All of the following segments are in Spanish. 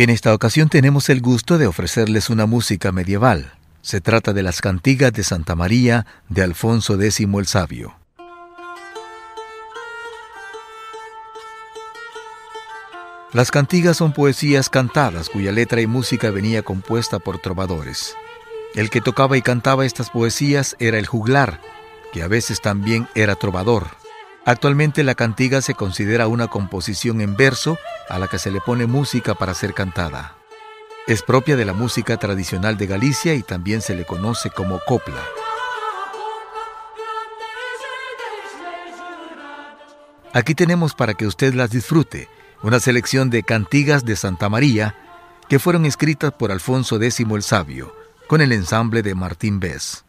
En esta ocasión tenemos el gusto de ofrecerles una música medieval. Se trata de las cantigas de Santa María de Alfonso X el Sabio. Las cantigas son poesías cantadas cuya letra y música venía compuesta por trovadores. El que tocaba y cantaba estas poesías era el juglar, que a veces también era trovador. Actualmente la cantiga se considera una composición en verso a la que se le pone música para ser cantada. Es propia de la música tradicional de Galicia y también se le conoce como copla. Aquí tenemos para que usted las disfrute una selección de cantigas de Santa María que fueron escritas por Alfonso X el Sabio con el ensamble de Martín Bess.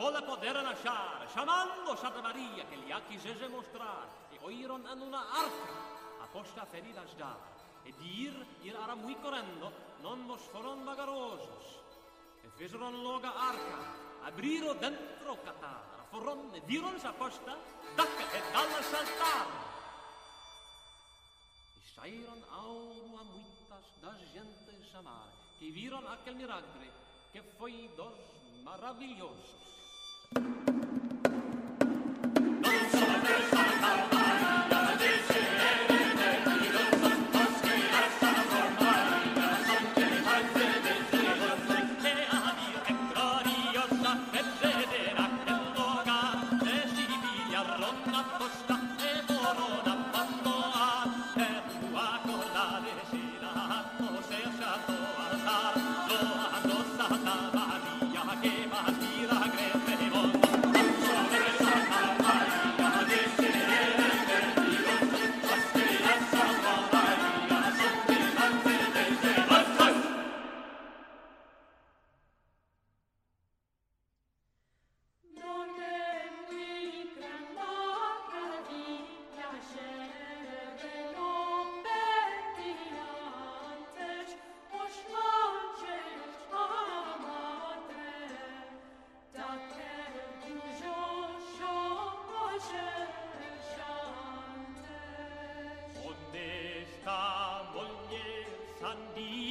Volle poder lasciare, chiamando Santa Maria che gli occhi se mostrar, e oiron en una arca, aposta ferida dar, e dir, ir ara muy correndo, non mos foron vagarosos. E fesoron loga arca, abriro dentro catar, foron e diron sa posta, dacca e dalla saltar. E saíron auro a muitas das gentes chamar, que viron aquel milagre, que foi dos maravilhosos. Esta é the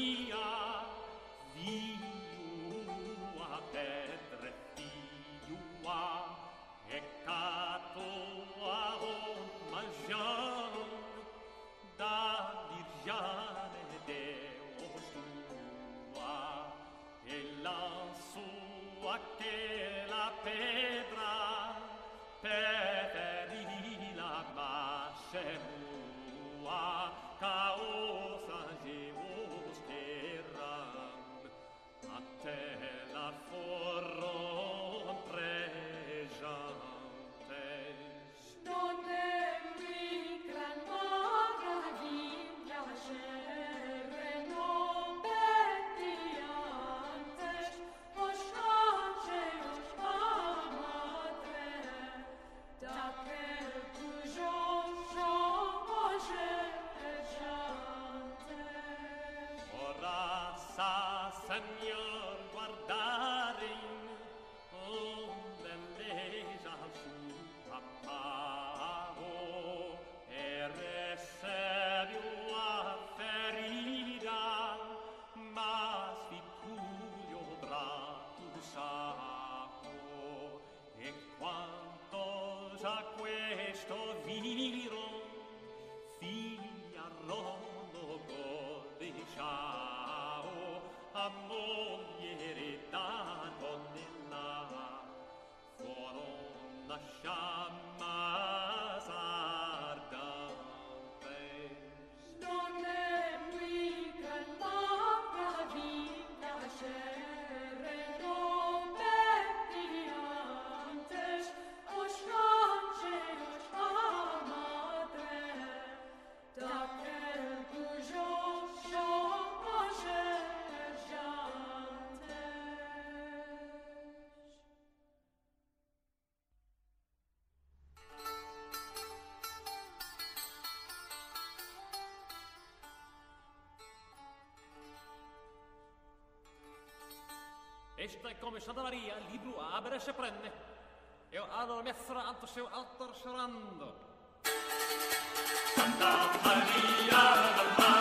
اجتي قومي شدرارية ليبرو عبر شبرن يو آلو مصر أنت شو أطر شرند تنتا حنيا بالمال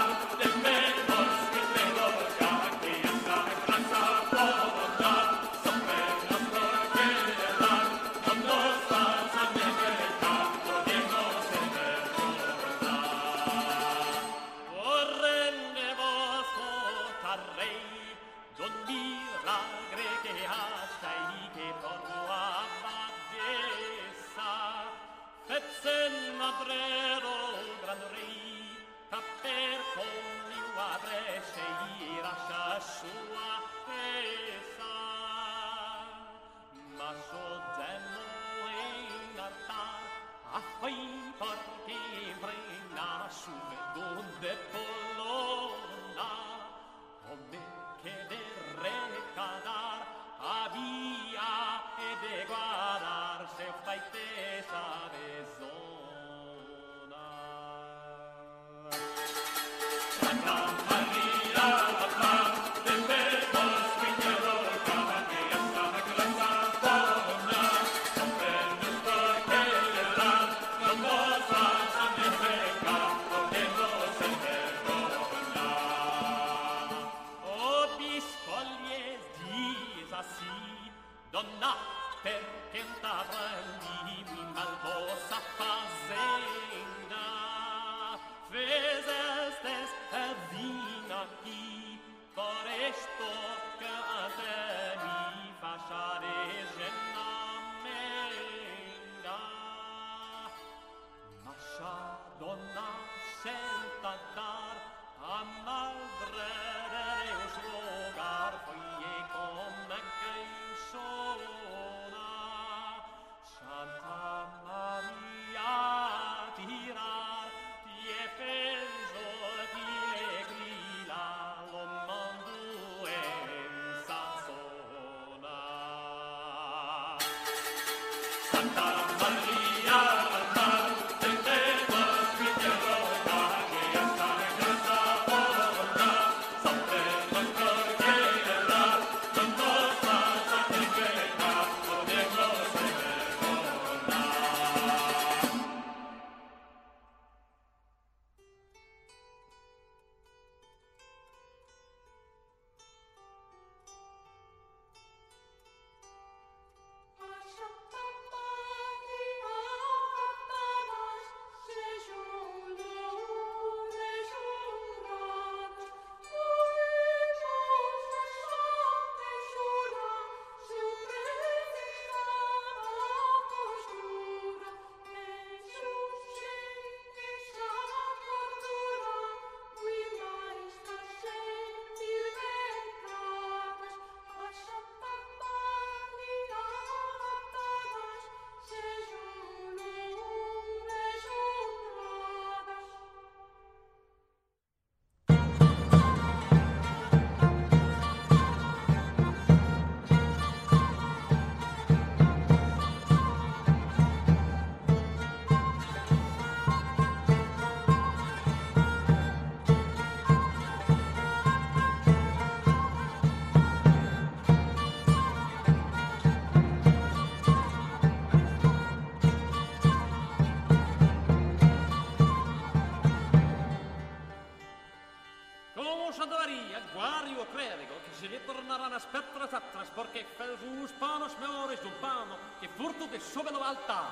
Guario Crerigo, que se lhe tornará nas pedras atras, porque fez os panos melhores pano che furto de sobe no altar.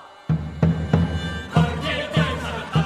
Porque Deus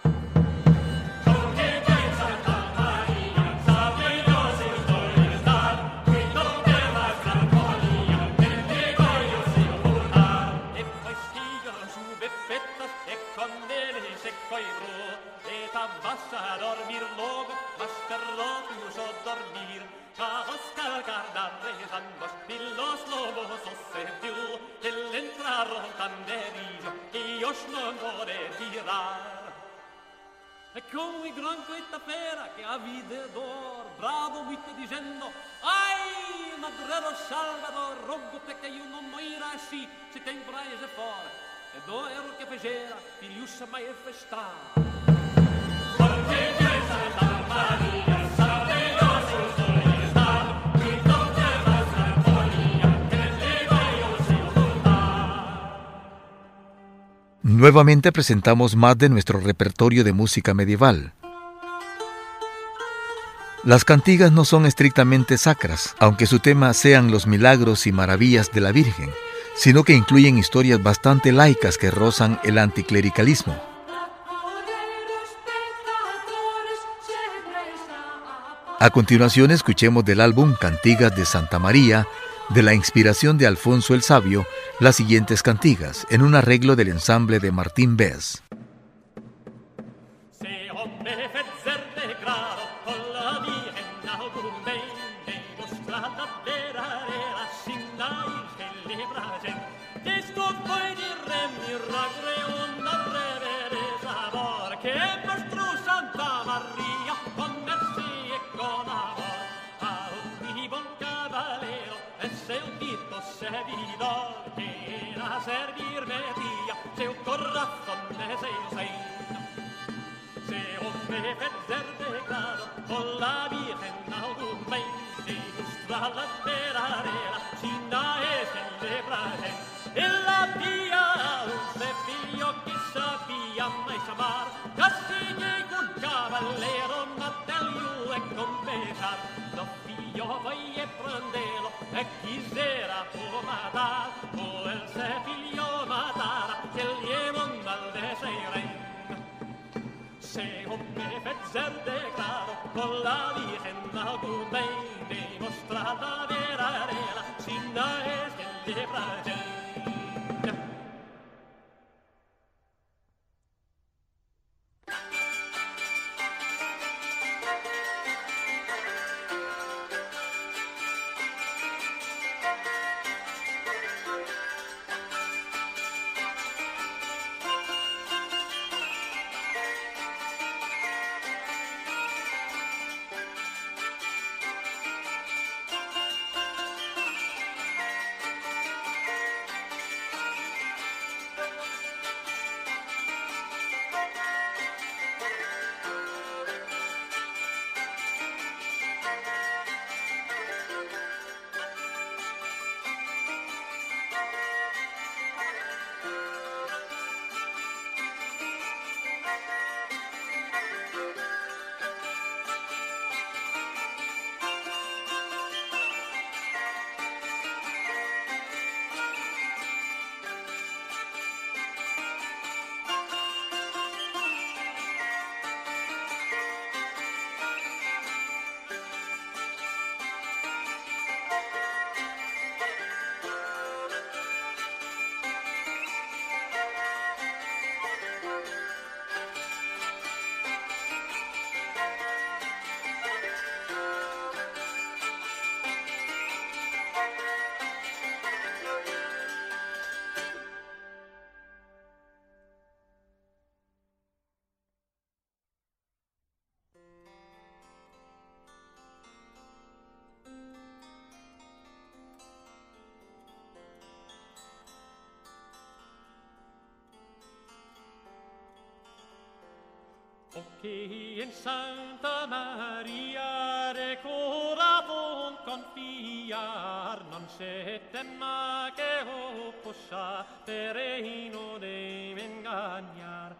tan deriso que os non vode tirar E come il gran questa fera che a vide d'or bravo muito dicendo Ai, madrero Salvador, rogo te che io non moira assim se tem praia fora E do ero che fecera, figliussa mai festare Porque pensa la Nuevamente presentamos más de nuestro repertorio de música medieval. Las cantigas no son estrictamente sacras, aunque su tema sean los milagros y maravillas de la Virgen, sino que incluyen historias bastante laicas que rozan el anticlericalismo. A continuación escuchemos del álbum Cantigas de Santa María, de la inspiración de Alfonso el Sabio, las siguientes cantigas, en un arreglo del ensamble de Martín Bess. het derde grado, con la Virgen augurmente, tra la terarela, sina e celebrare, e la pia un figlio che sapia mai amar, casi llega un cavallero natalio e confesar, lo figlio voglio prendelo e quisera può matar, O che in Santa Maria recora von confiar. Non se ma che o possa pereino de vengagnar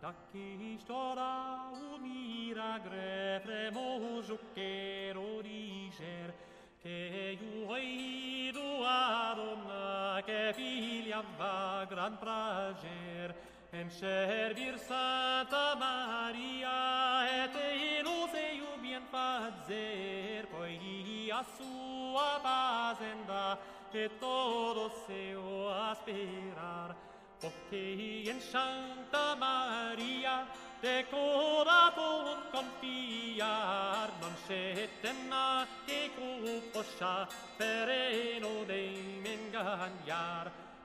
da chi storà un miragre premoso che lo dicer che iuoi duadonna che figlia va gran prager. Semper vir Santa Maria et in use iubien fazer poeia sua pasenda et todo seu aspirar. Porque en Santa Maria te coratum confiar non scetenna te cupo sciapereno dei mengagnare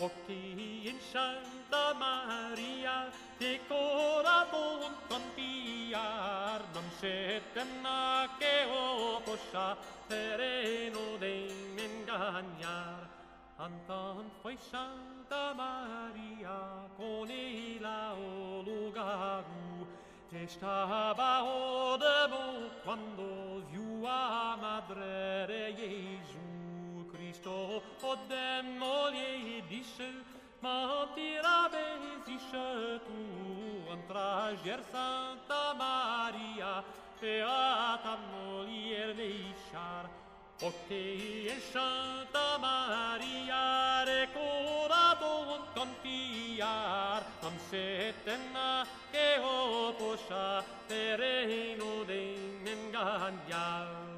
occhi in Santa Maria, te corazón confiar, non c'è tenna che o possa terreno de engañar. Antan foi Santa Maria con il o lugaru, estava o demo quando viu a madre Gesù Christo, odem moliei diše, ma tirabe ziše tu, antražer Santa Maria, beata molier veishar, o te Santa Maria, recora bon confiar, am setena che oposa, terreno de menganiar.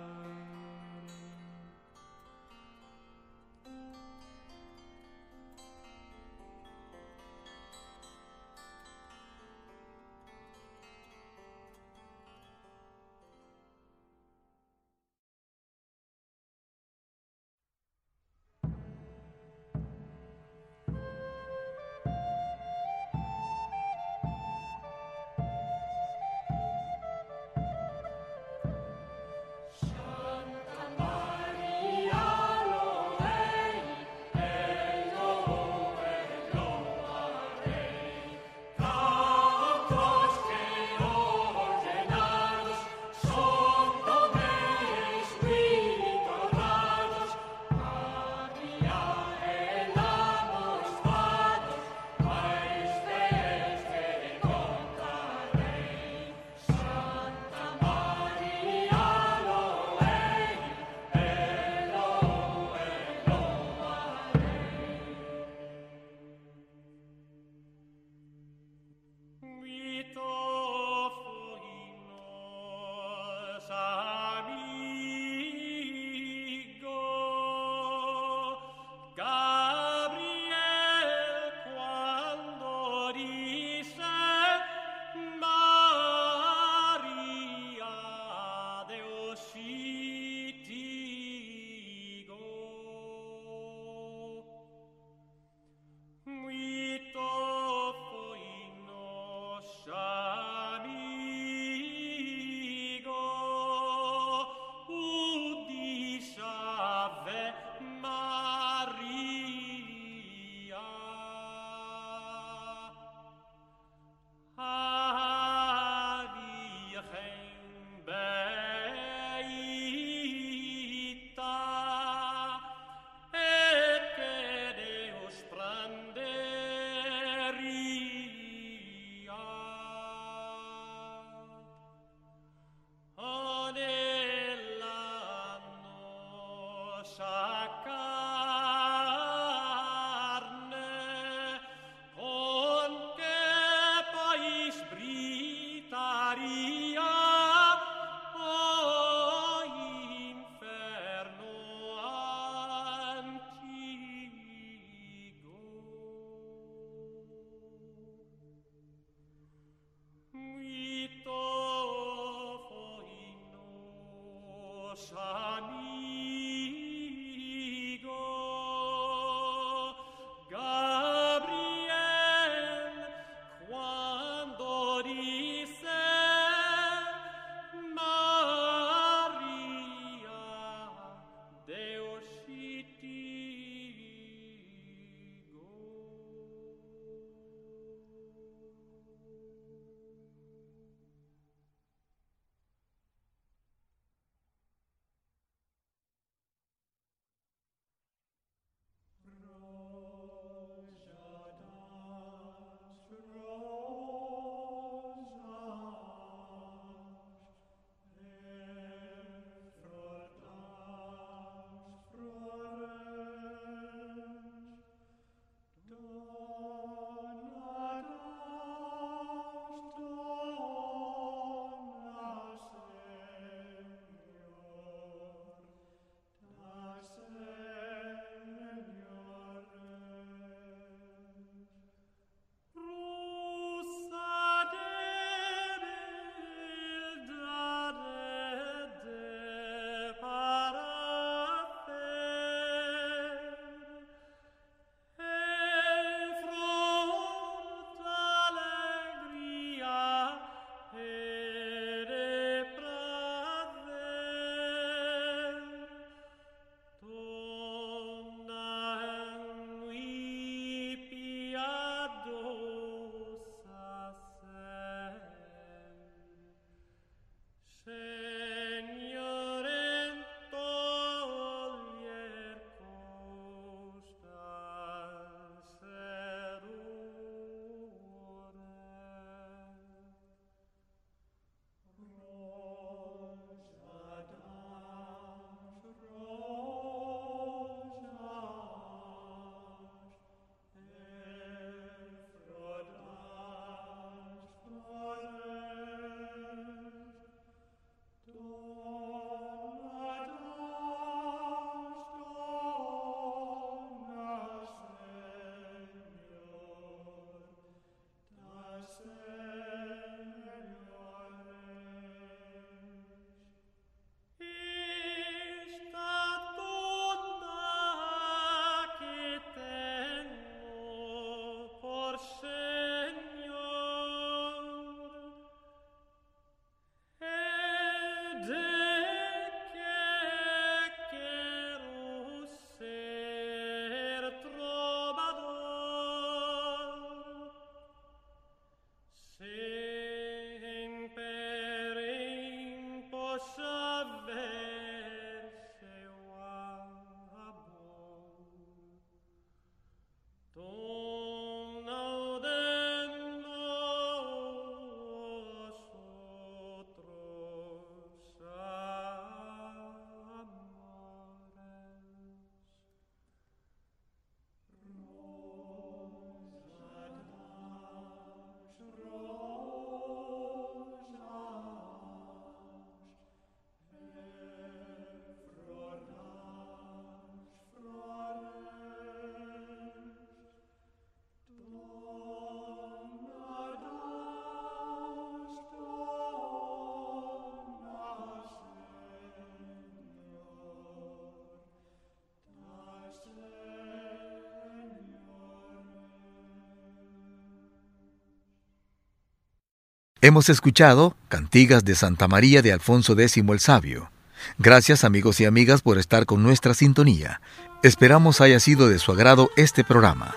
Hemos escuchado Cantigas de Santa María de Alfonso X el Sabio. Gracias amigos y amigas por estar con nuestra sintonía. Esperamos haya sido de su agrado este programa.